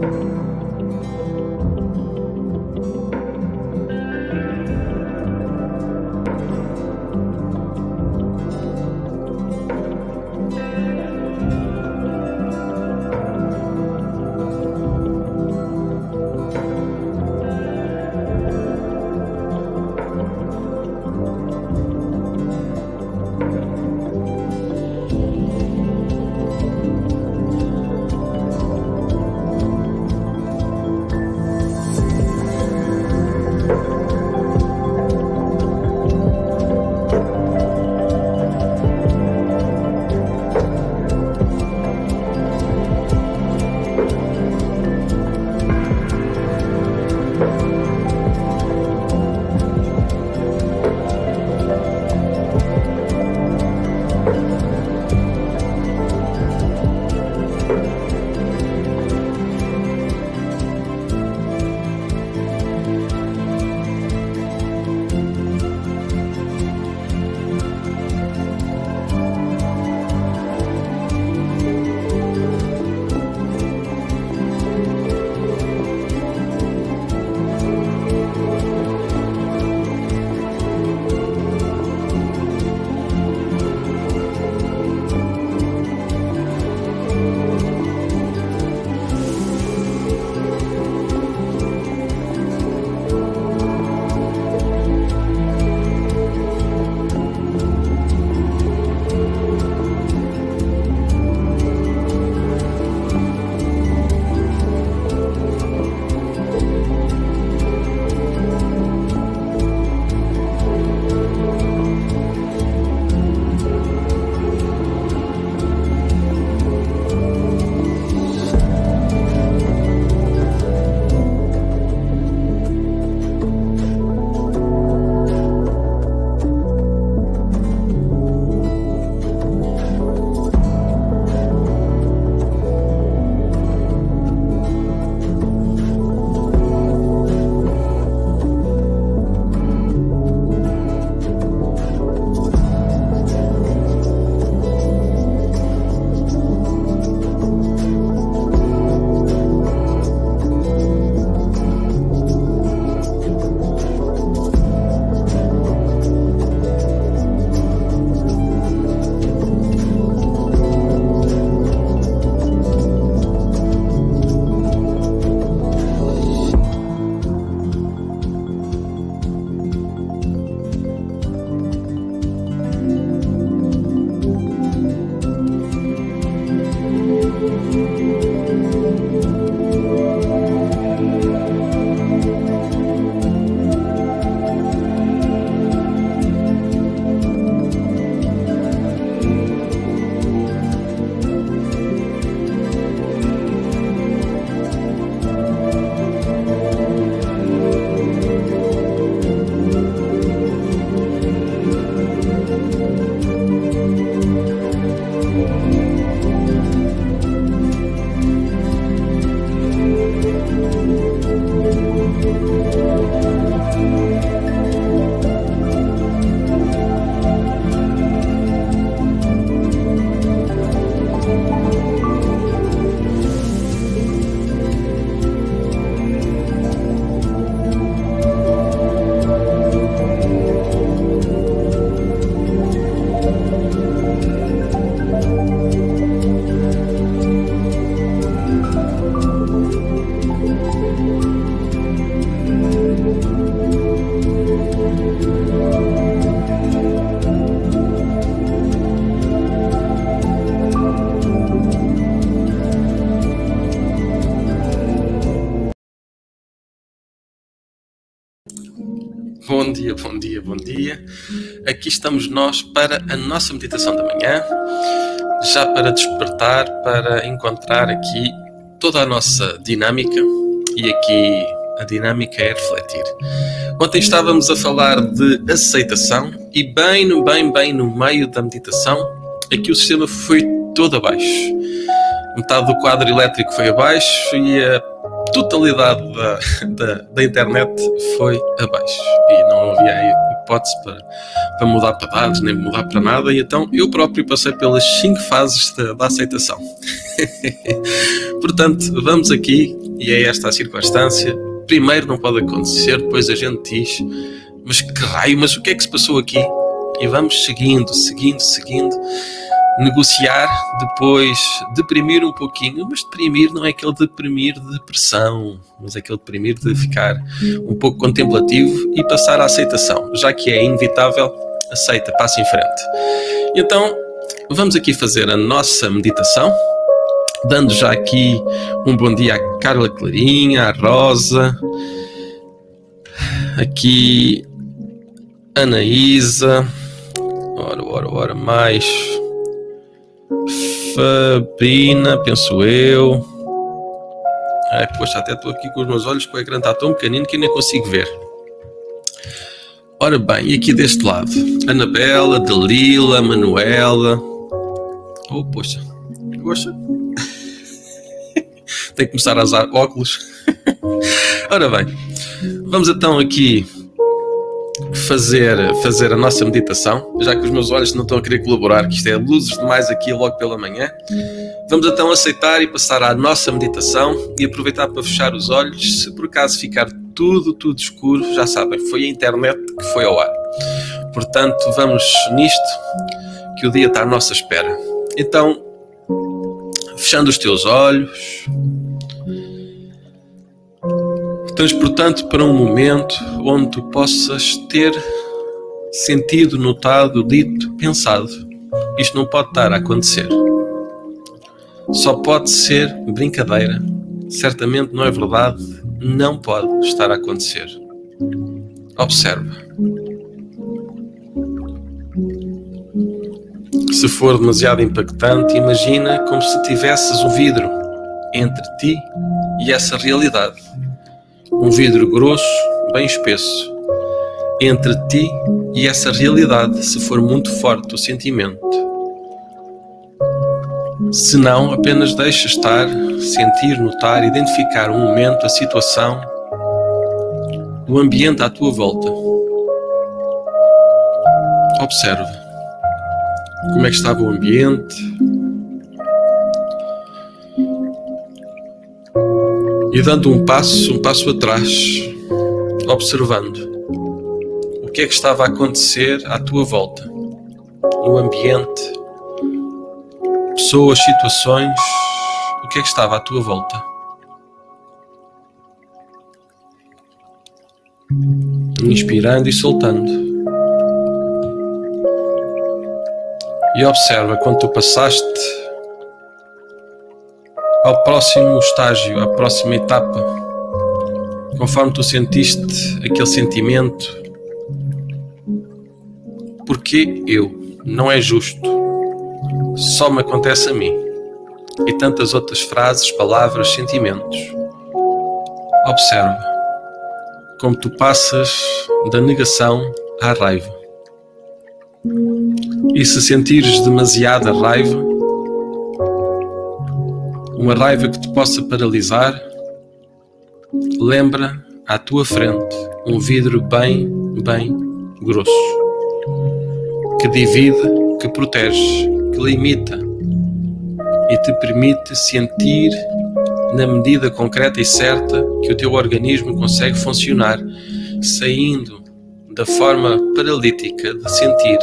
Bom estamos nós para a nossa meditação da manhã, já para despertar, para encontrar aqui toda a nossa dinâmica e aqui a dinâmica é refletir. Ontem estávamos a falar de aceitação e bem, no bem, bem no meio da meditação, aqui o sistema foi todo abaixo. Metade do quadro elétrico foi abaixo e a totalidade da, da, da, internet foi abaixo e não havia hipótese para, para mudar para dados, nem mudar para nada, e então eu próprio passei pelas cinco fases da, da aceitação. Portanto, vamos aqui, e é esta a circunstância. Primeiro não pode acontecer, depois a gente diz, mas que raio, mas o que é que se passou aqui? E vamos seguindo, seguindo, seguindo negociar, depois deprimir um pouquinho, mas deprimir não é aquele deprimir de depressão, mas é aquele deprimir de ficar um pouco contemplativo e passar à aceitação, já que é inevitável, aceita, passa em frente. Então, vamos aqui fazer a nossa meditação, dando já aqui um bom dia à Carla Clarinha, à Rosa, aqui Anaísa, ora, ora, ora, mais Fabrina, penso eu. Ai, poxa, até estou aqui com os meus olhos com o ecrã está tão pequenino que nem consigo ver. Ora bem, e aqui deste lado? Anabela, Dalila, Manuela. Oh, poxa. Poxa. Tem que começar a usar óculos. Ora bem, vamos então aqui fazer, fazer a nossa meditação, já que os meus olhos não estão a querer colaborar, que isto é luzes demais aqui logo pela manhã. Vamos então aceitar e passar à nossa meditação e aproveitar para fechar os olhos. Se por acaso ficar tudo, tudo escuro, já sabem, foi a internet que foi ao ar. Portanto, vamos nisto, que o dia está à nossa espera. Então, fechando os teus olhos, transportando para um momento onde tu possas ter sentido, notado, dito, pensado. Isto não pode estar a acontecer. Só pode ser brincadeira. Certamente não é verdade. Não pode estar a acontecer. Observa. Se for demasiado impactante, imagina como se tivesses um vidro entre ti e essa realidade um vidro grosso, bem espesso, entre ti e essa realidade, se for muito forte o sentimento. Se não, apenas deixa estar, sentir, notar, identificar um momento, a situação, o ambiente à tua volta. Observa como é que estava o ambiente, e dando um passo, um passo atrás, observando o que é que estava a acontecer à tua volta, no ambiente, pessoas, situações, o que é que estava à tua volta. Inspirando e soltando. E observa quando tu passaste ao próximo estágio, à próxima etapa, conforme tu sentiste aquele sentimento. Porque eu? Não é justo. Só me acontece a mim. E tantas outras frases, palavras, sentimentos. Observa como tu passas da negação à raiva. E se sentires demasiada raiva, uma raiva que te possa paralisar, lembra à tua frente um vidro bem, bem grosso, que divide, que protege, que limita e te permite sentir na medida concreta e certa que o teu organismo consegue funcionar, saindo da forma paralítica de sentir,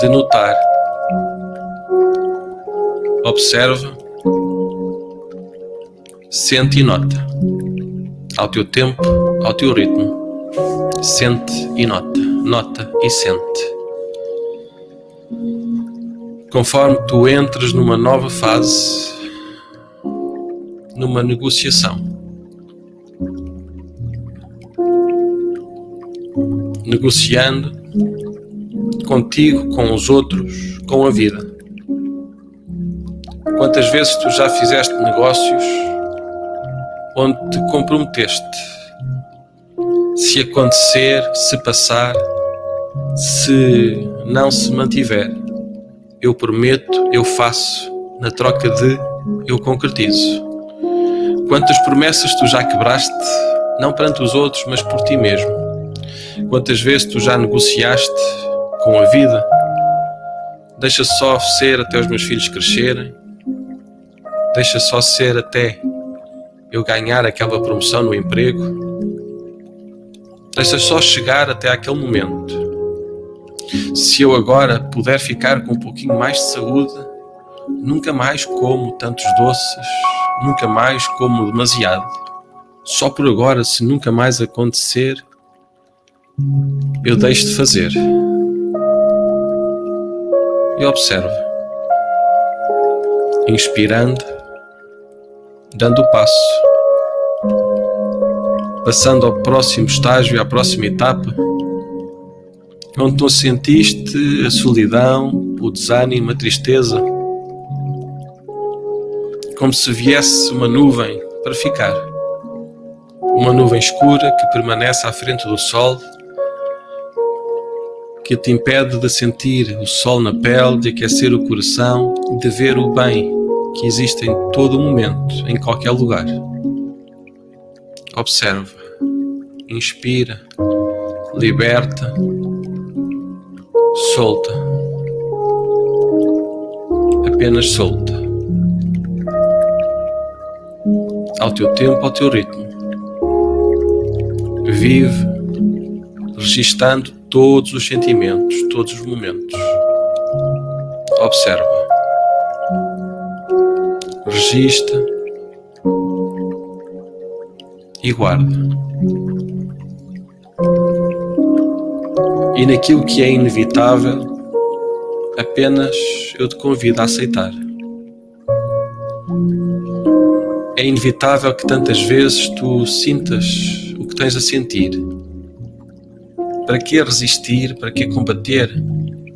de notar. Observa Sente e nota. Ao teu tempo, ao teu ritmo. Sente e nota. Nota e sente. Conforme tu entres numa nova fase, numa negociação. Negociando contigo, com os outros, com a vida. Quantas vezes tu já fizeste negócios onde te comprometeste. Se acontecer, se passar, se não se mantiver, eu prometo, eu faço, na troca de, eu concretizo. Quantas promessas tu já quebraste, não perante os outros, mas por ti mesmo. Quantas vezes tu já negociaste com a vida? Deixa só ser até os meus filhos crescerem. Deixa só ser até eu ganhar aquela promoção no emprego. Deixa só chegar até aquele momento. Se eu agora puder ficar com um pouquinho mais de saúde, nunca mais como tantos doces, nunca mais como demasiado. Só por agora, se nunca mais acontecer, eu deixo de fazer. E observo. Inspirando, dando o passo, passando ao próximo estágio, à próxima etapa, onde tu sentiste a solidão, o desânimo, a tristeza, como se viesse uma nuvem para ficar. Uma nuvem escura que permanece à frente do sol, que te impede de sentir o sol na pele, de aquecer o coração, de ver o bem que existe em todo momento, em qualquer lugar. Observa, inspira, liberta, solta. Apenas solta. Ao teu tempo, ao teu ritmo. Vive registando todos os sentimentos, todos os momentos. Observa registra e guarda. E naquilo que é inevitável, apenas eu te convido a aceitar. É inevitável que tantas vezes tu sintas o que tens a sentir. Para que resistir? Para que combater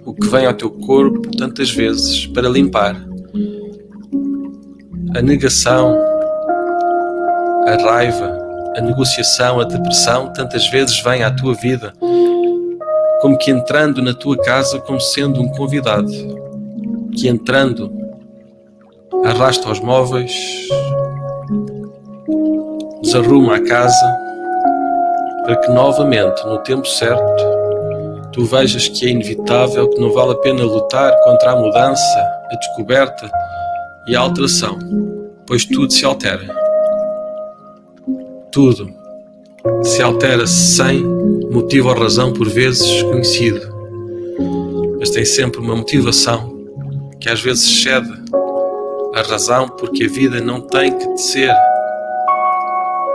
o que vem ao teu corpo tantas vezes para limpar? A negação, a raiva, a negociação, a depressão tantas vezes vêm à tua vida como que entrando na tua casa como sendo um convidado, que entrando arrasta os móveis, desarruma a casa, para que novamente, no tempo certo, tu vejas que é inevitável, que não vale a pena lutar contra a mudança, a descoberta, e a alteração, pois tudo se altera. Tudo se altera sem motivo ou razão por vezes desconhecido, mas tem sempre uma motivação que às vezes excede a razão porque a vida não tem que ser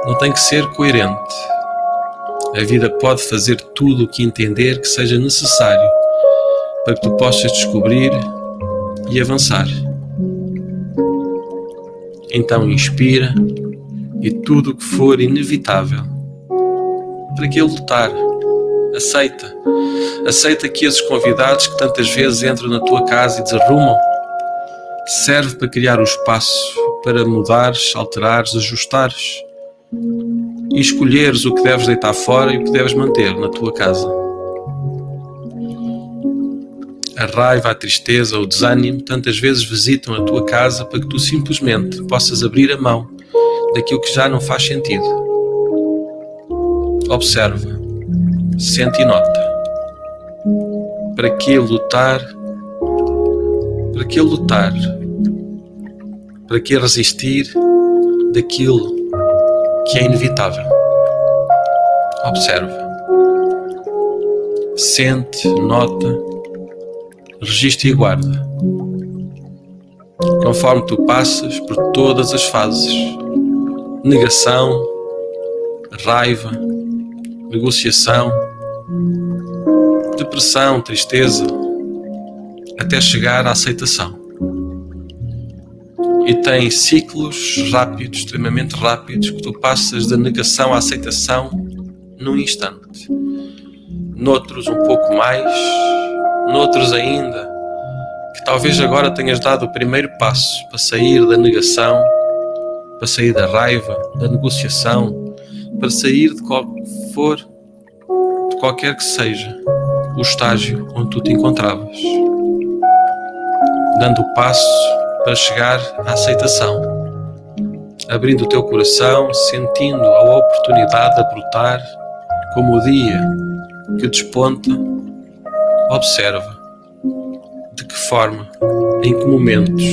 não tem que ser coerente. A vida pode fazer tudo o que entender que seja necessário para que tu possas descobrir e avançar. Então inspira e tudo o que for inevitável. Para que lutar? Aceita. Aceita que esses convidados que tantas vezes entram na tua casa e desarrumam serve para criar o espaço para mudares, alterares, ajustares e escolheres o que deves deitar fora e o que deves manter na tua casa. A raiva, a tristeza, o desânimo tantas vezes visitam a tua casa para que tu simplesmente possas abrir a mão daquilo que já não faz sentido. Observa, sente e nota. Para que lutar? Para que lutar? Para que resistir daquilo que é inevitável? Observa. Sente, nota registra e guarda, conforme tu passas por todas as fases: negação, raiva, negociação, depressão, tristeza, até chegar à aceitação. E tem ciclos rápidos, extremamente rápidos, que tu passas da negação à aceitação num instante. Noutros, um pouco mais, noutros ainda, que talvez agora tenhas dado o primeiro passo para sair da negação, para sair da raiva, da negociação, para sair de qual for, de qualquer que seja o estágio onde tu te encontravas, dando o passo para chegar à aceitação, abrindo o teu coração, sentindo a oportunidade de brotar como o dia que desponta, observa de que forma, em que momentos,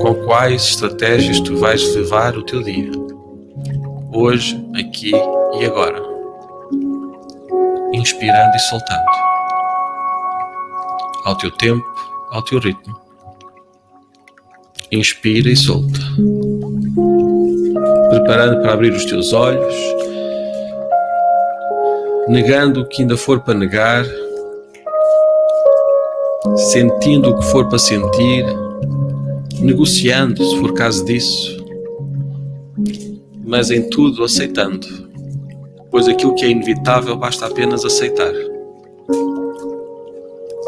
com quais estratégias tu vais levar o teu dia, hoje, aqui e agora, inspirando e soltando, ao teu tempo, ao teu ritmo. Inspira e solta, preparando para abrir os teus olhos, negando o que ainda for para negar sentindo o que for para sentir, negociando se for caso disso, mas em tudo aceitando, pois aquilo que é inevitável basta apenas aceitar.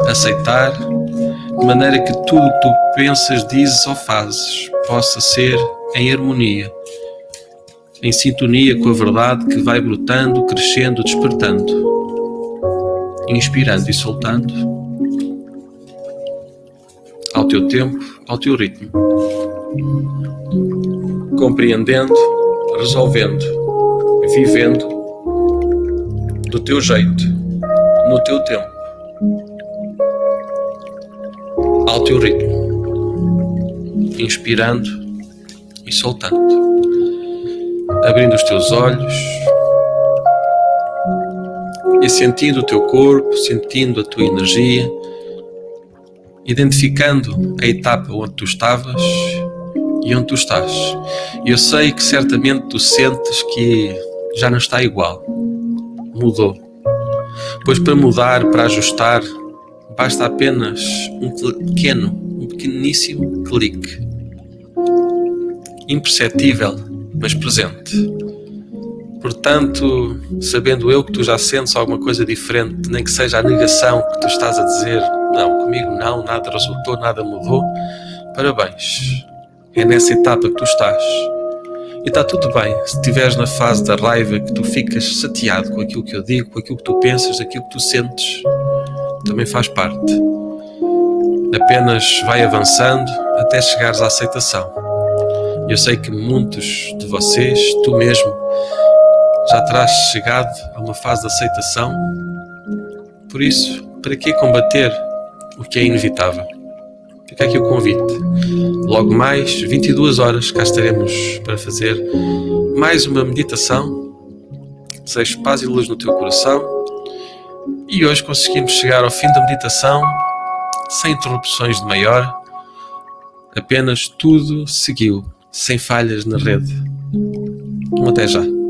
Aceitar de maneira que tudo o que tu pensas, dizes ou fazes possa ser em harmonia, em sintonia com a verdade que vai brotando, crescendo, despertando, inspirando e soltando ao teu tempo, ao teu ritmo. Compreendendo, resolvendo, vivendo do teu jeito, no teu tempo, ao teu ritmo. Inspirando e soltando. Abrindo os teus olhos e sentindo o teu corpo, sentindo a tua energia identificando a etapa onde tu estavas e onde tu estás. Eu sei que certamente tu sentes que já não está igual. Mudou. Pois para mudar, para ajustar, basta apenas um pequeno, um pequeníssimo clique. Imperceptível, mas presente. Portanto, sabendo eu que tu já sentes alguma coisa diferente, nem que seja a negação que tu estás a dizer não, comigo não, nada resultou, nada mudou. Parabéns. É nessa etapa que tu estás. E está tudo bem. Se estiveres na fase da raiva que tu ficas chateado com aquilo que eu digo, com aquilo que tu pensas, aquilo que tu sentes, também faz parte. Apenas vai avançando até chegares à aceitação. Eu sei que muitos de vocês, tu mesmo, já terás chegado a uma fase de aceitação. Por isso, para que combater o que é inevitável. Fica aqui o convite. Logo mais, 22 horas, cá estaremos para fazer mais uma meditação. Seja paz e luz no teu coração. E hoje conseguimos chegar ao fim da meditação sem interrupções de maior. Apenas tudo seguiu, sem falhas na rede. Até já.